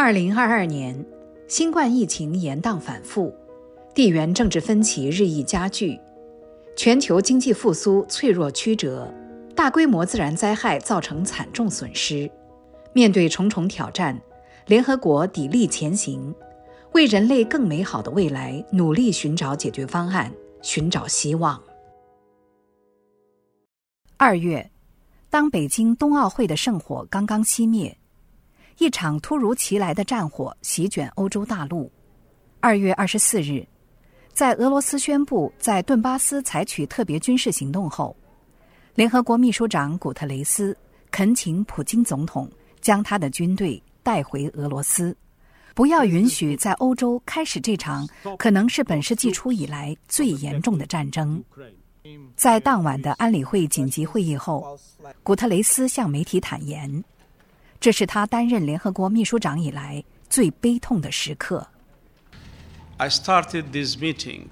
二零二二年，新冠疫情延宕反复，地缘政治分歧日益加剧，全球经济复苏脆弱曲折，大规模自然灾害造成惨重损失。面对重重挑战，联合国砥砺前行，为人类更美好的未来努力寻找解决方案，寻找希望。二月，当北京冬奥会的圣火刚刚熄灭，一场突如其来的战火席卷欧洲大陆。二月二十四日，在俄罗斯宣布在顿巴斯采取特别军事行动后，联合国秘书长古特雷斯恳请普京总统将他的军队带回俄罗斯，不要允许在欧洲开始这场可能是本世纪初以来最严重的战争。在当晚的安理会紧急会议后，古特雷斯向媒体坦言，这是他担任联合国秘书长以来最悲痛的时刻。I started this meeting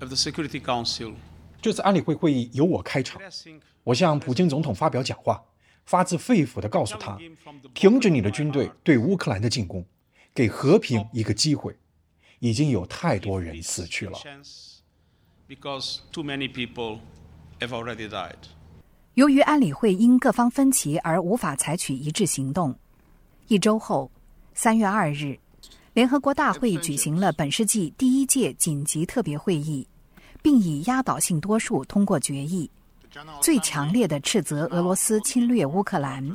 of the Security Council. 这次安理会会议由我开场，我向普京总统发表讲话，发自肺腑地告诉他，停止你的军队对乌克兰的进攻，给和平一个机会。已经有太多人死去了。由于安理会因各方分歧而无法采取一致行动，一周后，三月二日，联合国大会举行了本世纪第一届紧急特别会议，并以压倒性多数通过决议，最强烈的斥责俄罗斯侵略乌克兰，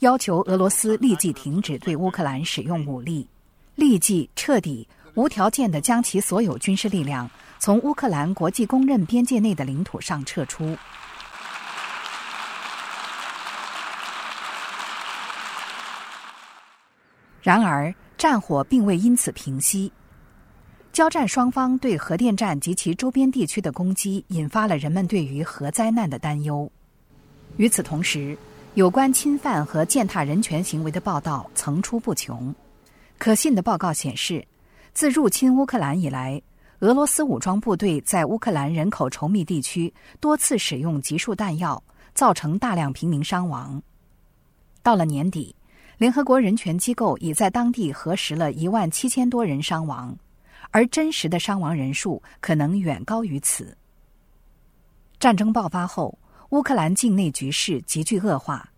要求俄罗斯立即停止对乌克兰使用武力，立即彻底、无条件的将其所有军事力量。从乌克兰国际公认边界内的领土上撤出。然而，战火并未因此平息。交战双方对核电站及其周边地区的攻击，引发了人们对于核灾难的担忧。与此同时，有关侵犯和践踏人权行为的报道层出不穷。可信的报告显示，自入侵乌克兰以来，俄罗斯武装部队在乌克兰人口稠密地区多次使用集束弹药，造成大量平民伤亡。到了年底，联合国人权机构已在当地核实了一万七千多人伤亡，而真实的伤亡人数可能远高于此。战争爆发后，乌克兰境内局势急剧恶化，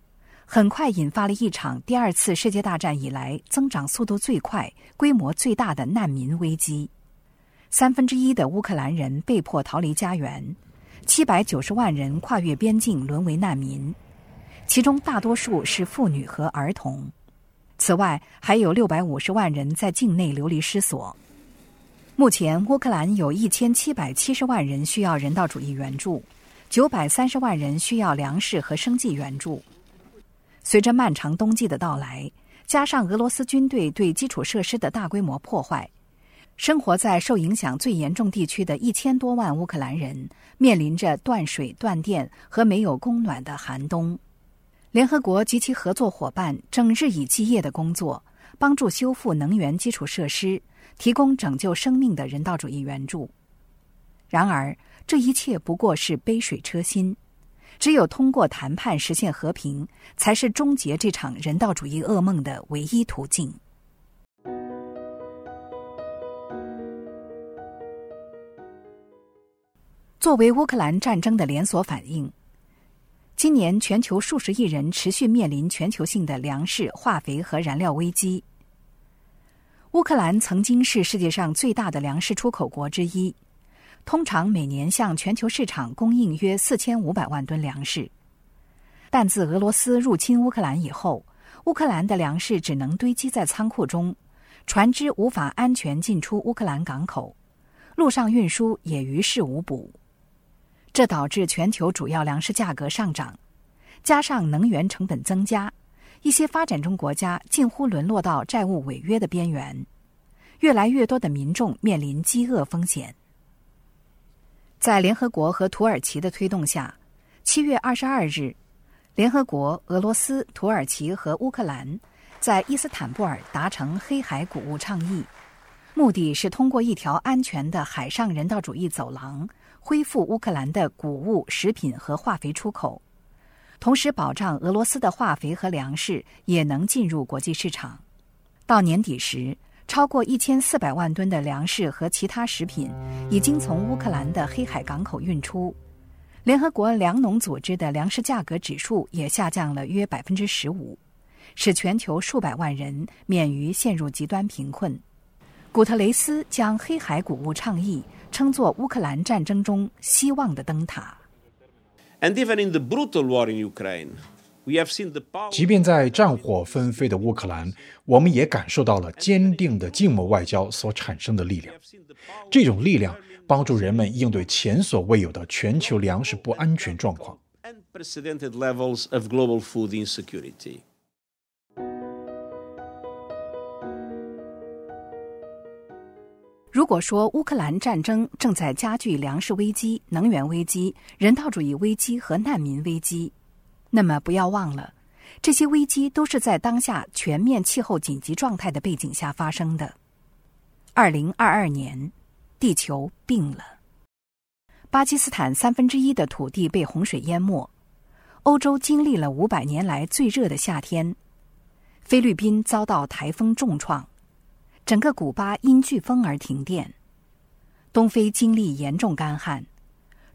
很快引发了一场第二次世界大战以来增长速度最快、规模最大的难民危机。三分之一的乌克兰人被迫逃离家园，七百九十万人跨越边境沦为难民，其中大多数是妇女和儿童。此外，还有六百五十万人在境内流离失所。目前，乌克兰有一千七百七十万人需要人道主义援助，九百三十万人需要粮食和生计援助。随着漫长冬季的到来，加上俄罗斯军队对基础设施的大规模破坏。生活在受影响最严重地区的一千多万乌克兰人面临着断水、断电和没有供暖的寒冬。联合国及其合作伙伴正日以继夜的工作，帮助修复能源基础设施，提供拯救生命的人道主义援助。然而，这一切不过是杯水车薪。只有通过谈判实现和平，才是终结这场人道主义噩梦的唯一途径。作为乌克兰战争的连锁反应，今年全球数十亿人持续面临全球性的粮食、化肥和燃料危机。乌克兰曾经是世界上最大的粮食出口国之一，通常每年向全球市场供应约四千五百万吨粮食。但自俄罗斯入侵乌克兰以后，乌克兰的粮食只能堆积在仓库中，船只无法安全进出乌克兰港口，陆上运输也于事无补。这导致全球主要粮食价格上涨，加上能源成本增加，一些发展中国家近乎沦落到债务违约的边缘，越来越多的民众面临饥饿风险。在联合国和土耳其的推动下，七月二十二日，联合国、俄罗斯、土耳其和乌克兰在伊斯坦布尔达成黑海谷物倡议，目的是通过一条安全的海上人道主义走廊。恢复乌克兰的谷物、食品和化肥出口，同时保障俄罗斯的化肥和粮食也能进入国际市场。到年底时，超过一千四百万吨的粮食和其他食品已经从乌克兰的黑海港口运出。联合国粮农组织的粮食价格指数也下降了约百分之十五，使全球数百万人免于陷入极端贫困。古特雷斯将黑海谷物倡议称作乌克兰战争中希望的灯塔。即便在战火纷飞的乌克兰，我们也感受到了坚定的静默外交所产生的力量。这种力量。帮助人们应对前所未有的全球粮食不安全状况。如果说乌克兰战争正在加剧粮食危机、能源危机、人道主义危机和难民危机，那么不要忘了，这些危机都是在当下全面气候紧急状态的背景下发生的。二零二二年。地球病了。巴基斯坦三分之一的土地被洪水淹没，欧洲经历了五百年来最热的夏天，菲律宾遭到台风重创，整个古巴因飓风而停电，东非经历严重干旱，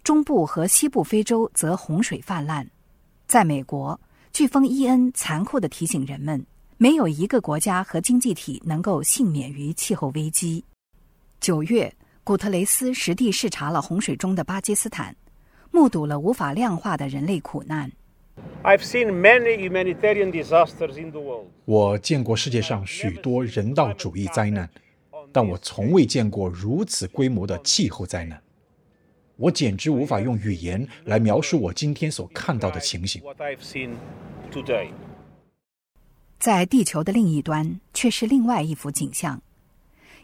中部和西部非洲则洪水泛滥。在美国，飓风伊恩残酷的提醒人们，没有一个国家和经济体能够幸免于气候危机。九月。古特雷斯实地视察了洪水中的巴基斯坦，目睹了无法量化的人类苦难。我见过世界上许多人道主义灾难，但我从未见过如此规模的气候灾难。我简直无法用语言来描述我今天所看到的情形。在地球的另一端，却是另外一幅景象。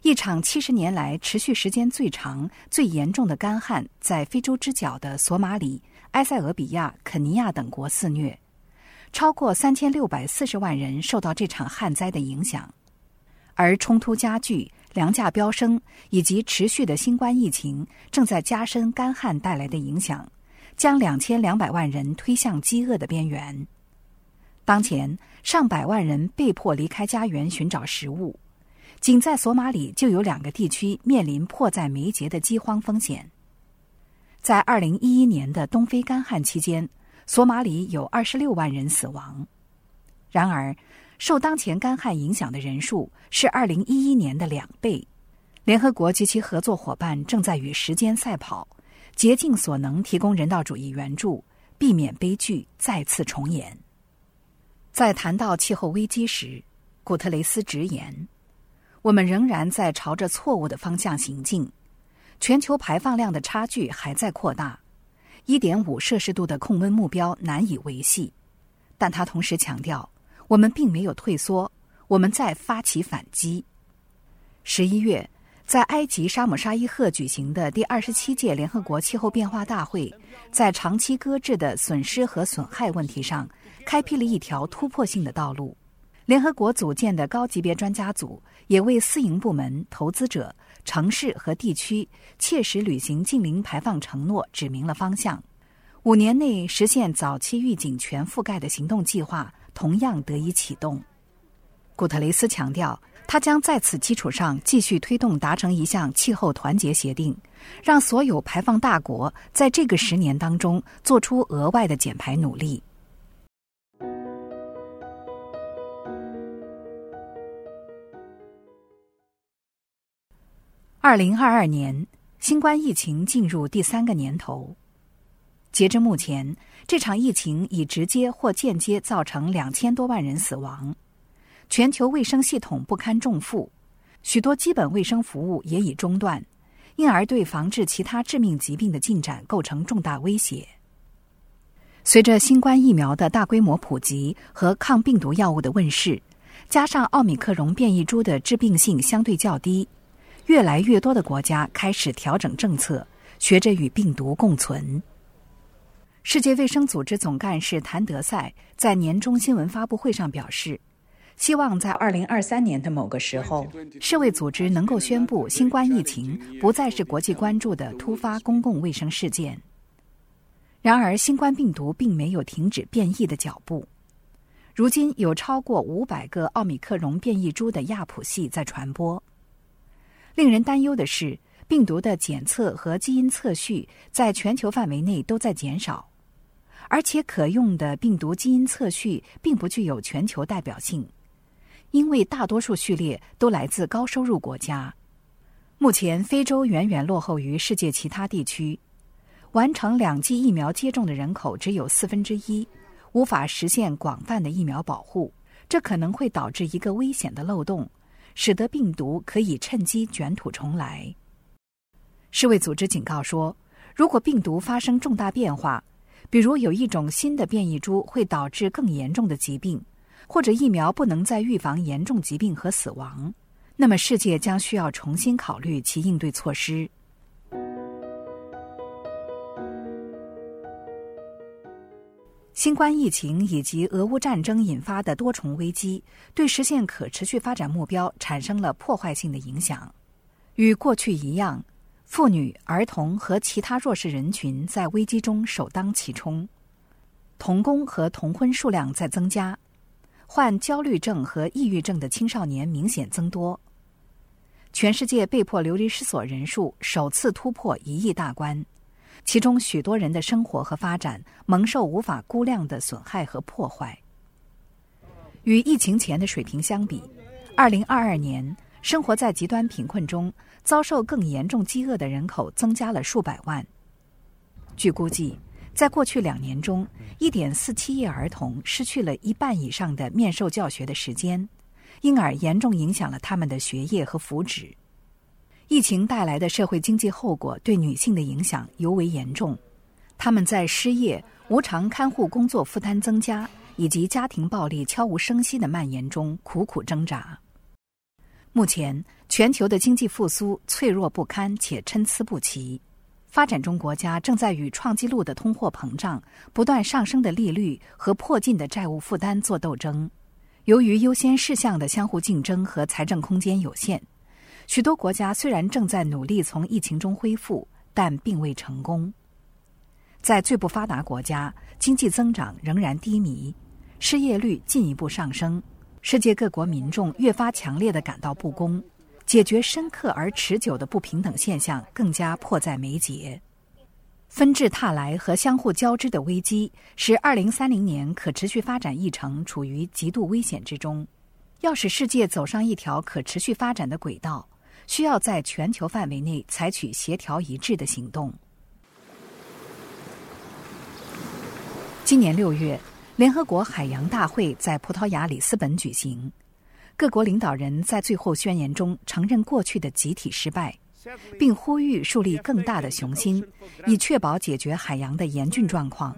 一场七十年来持续时间最长、最严重的干旱，在非洲之角的索马里、埃塞俄比亚、肯尼亚等国肆虐，超过三千六百四十万人受到这场旱灾的影响。而冲突加剧、粮价飙升以及持续的新冠疫情，正在加深干旱带来的影响，将两千两百万人推向饥饿的边缘。当前，上百万人被迫离开家园寻找食物。仅在索马里就有两个地区面临迫在眉睫的饥荒风险。在二零一一年的东非干旱期间，索马里有二十六万人死亡。然而，受当前干旱影响的人数是二零一一年的两倍。联合国及其合作伙伴正在与时间赛跑，竭尽所能提供人道主义援助，避免悲剧再次重演。在谈到气候危机时，古特雷斯直言。我们仍然在朝着错误的方向行进，全球排放量的差距还在扩大，一点五摄氏度的控温目标难以维系。但他同时强调，我们并没有退缩，我们在发起反击。十一月，在埃及沙姆沙伊赫举行的第二十七届联合国气候变化大会，在长期搁置的损失和损害问题上，开辟了一条突破性的道路。联合国组建的高级别专家组也为私营部门、投资者、城市和地区切实履行近零排放承诺指明了方向。五年内实现早期预警全覆盖的行动计划同样得以启动。古特雷斯强调，他将在此基础上继续推动达成一项气候团结协定，让所有排放大国在这个十年当中做出额外的减排努力。二零二二年，新冠疫情进入第三个年头。截至目前，这场疫情已直接或间接造成两千多万人死亡，全球卫生系统不堪重负，许多基本卫生服务也已中断，因而对防治其他致命疾病的进展构成重大威胁。随着新冠疫苗的大规模普及和抗病毒药物的问世，加上奥密克戎变异株的致病性相对较低。越来越多的国家开始调整政策，学着与病毒共存。世界卫生组织总干事谭德赛在年终新闻发布会上表示，希望在二零二三年的某个时候，世卫组织能够宣布新冠疫情不再是国际关注的突发公共卫生事件。然而，新冠病毒并没有停止变异的脚步。如今有超过五百个奥米克戎变异株的亚谱系在传播。令人担忧的是，病毒的检测和基因测序在全球范围内都在减少，而且可用的病毒基因测序并不具有全球代表性，因为大多数序列都来自高收入国家。目前，非洲远远落后于世界其他地区，完成两剂疫苗接种的人口只有四分之一。无法实现广泛的疫苗保护，这可能会导致一个危险的漏洞，使得病毒可以趁机卷土重来。世卫组织警告说，如果病毒发生重大变化，比如有一种新的变异株会导致更严重的疾病，或者疫苗不能再预防严重疾病和死亡，那么世界将需要重新考虑其应对措施。新冠疫情以及俄乌战争引发的多重危机，对实现可持续发展目标产生了破坏性的影响。与过去一样，妇女、儿童和其他弱势人群在危机中首当其冲。童工和童婚数量在增加，患焦虑症和抑郁症的青少年明显增多。全世界被迫流离失所人数首次突破一亿大关。其中许多人的生活和发展蒙受无法估量的损害和破坏。与疫情前的水平相比，二零二二年生活在极端贫困中、遭受更严重饥饿的人口增加了数百万。据估计，在过去两年中，一点四七亿儿童失去了一半以上的面授教学的时间，因而严重影响了他们的学业和福祉。疫情带来的社会经济后果对女性的影响尤为严重，她们在失业、无偿看护工作负担增加以及家庭暴力悄无声息的蔓延中苦苦挣扎。目前，全球的经济复苏脆弱不堪且参差不齐，发展中国家正在与创纪录的通货膨胀、不断上升的利率和迫近的债务负担做斗争。由于优先事项的相互竞争和财政空间有限。许多国家虽然正在努力从疫情中恢复，但并未成功。在最不发达国家，经济增长仍然低迷，失业率进一步上升，世界各国民众越发强烈的感到不公，解决深刻而持久的不平等现象更加迫在眉睫。纷至沓来和相互交织的危机，使2030年可持续发展议程处于极度危险之中。要使世界走上一条可持续发展的轨道。需要在全球范围内采取协调一致的行动。今年六月，联合国海洋大会在葡萄牙里斯本举行，各国领导人在最后宣言中承认过去的集体失败，并呼吁树立更大的雄心，以确保解决海洋的严峻状况，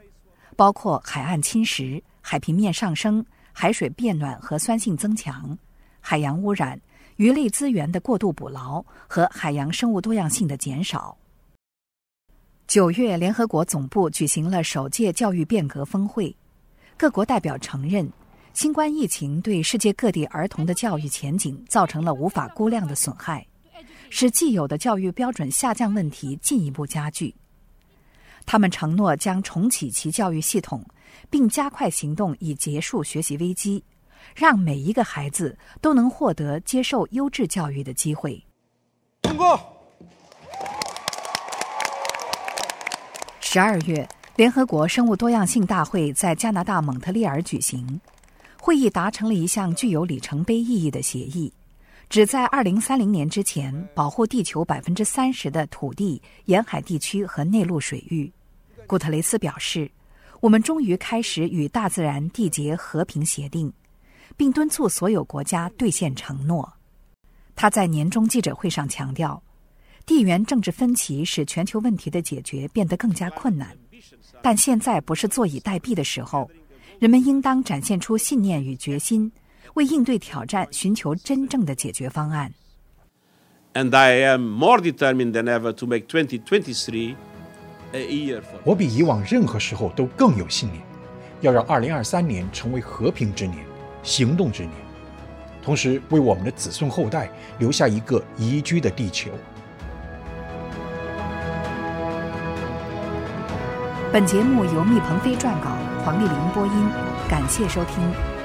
包括海岸侵蚀、海平面上升、海水变暖和酸性增强、海洋污染。鱼类资源的过度捕捞和海洋生物多样性的减少。九月，联合国总部举行了首届教育变革峰会，各国代表承认，新冠疫情对世界各地儿童的教育前景造成了无法估量的损害，使既有的教育标准下降问题进一步加剧。他们承诺将重启其教育系统，并加快行动以结束学习危机。让每一个孩子都能获得接受优质教育的机会。通过。十二月，联合国生物多样性大会在加拿大蒙特利尔举行，会议达成了一项具有里程碑意义的协议，旨在二零三零年之前保护地球百分之三十的土地、沿海地区和内陆水域。古特雷斯表示：“我们终于开始与大自然缔结和平协定。”并敦促所有国家兑现承诺。他在年终记者会上强调，地缘政治分歧使全球问题的解决变得更加困难，但现在不是坐以待毙的时候。人们应当展现出信念与决心，为应对挑战寻求真正的解决方案。And I am more determined than ever to make 2023 a year for. 我比以往任何时候都更有信念，要让2023年成为和平之年。行动之年，同时为我们的子孙后代留下一个宜居的地球。本节目由密鹏飞撰稿，黄丽玲播音，感谢收听。